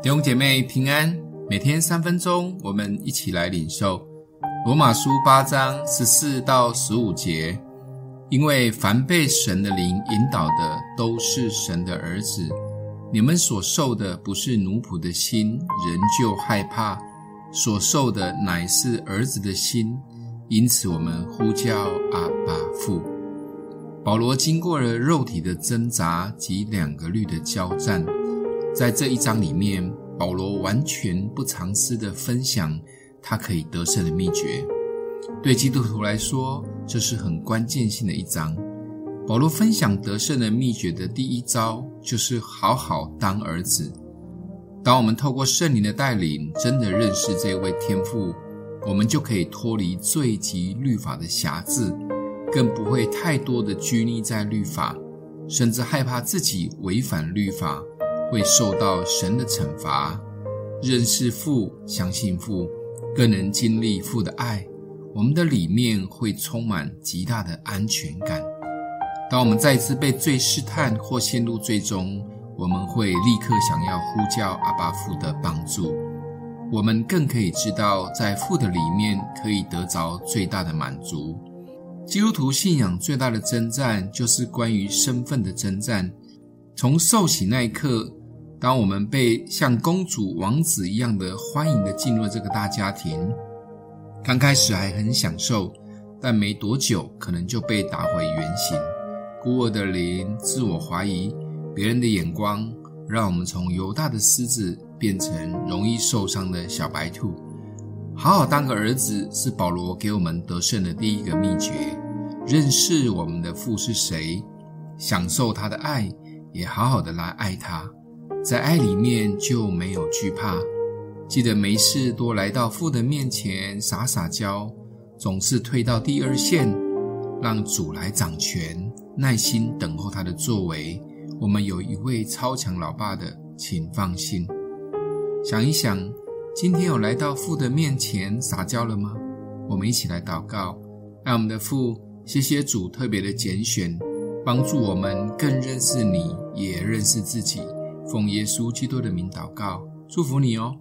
弟兄姐妹平安，每天三分钟，我们一起来领受罗马书八章十四到十五节。因为凡被神的灵引导的，都是神的儿子。你们所受的不是奴仆的心，仍旧害怕；所受的乃是儿子的心，因此我们呼叫阿爸父。保罗经过了肉体的挣扎及两个律的交战。在这一章里面，保罗完全不藏私的分享他可以得胜的秘诀。对基督徒来说，这是很关键性的一章。保罗分享得胜的秘诀的第一招，就是好好当儿子。当我们透过圣灵的带领，真的认识这位天父，我们就可以脱离罪及律法的辖制，更不会太多的拘泥在律法，甚至害怕自己违反律法。会受到神的惩罚，认识父，相信父，更能经历父的爱。我们的里面会充满极大的安全感。当我们再次被罪试探或陷入罪中，我们会立刻想要呼叫阿爸父的帮助。我们更可以知道，在父的里面可以得着最大的满足。基督徒信仰最大的征战，就是关于身份的征战。从受洗那一刻。当我们被像公主、王子一样的欢迎的进入这个大家庭，刚开始还很享受，但没多久可能就被打回原形。孤儿的灵、自我怀疑、别人的眼光，让我们从犹大的狮子变成容易受伤的小白兔。好好当个儿子，是保罗给我们得胜的第一个秘诀。认识我们的父是谁，享受他的爱，也好好的来爱他。在爱里面就没有惧怕，记得没事多来到父的面前撒撒娇，总是退到第二线，让主来掌权，耐心等候他的作为。我们有一位超强老爸的，请放心。想一想，今天有来到父的面前撒娇了吗？我们一起来祷告，爱我们的父，谢谢主特别的拣选，帮助我们更认识你，也认识自己。奉耶稣基督的名祷告，祝福你哦。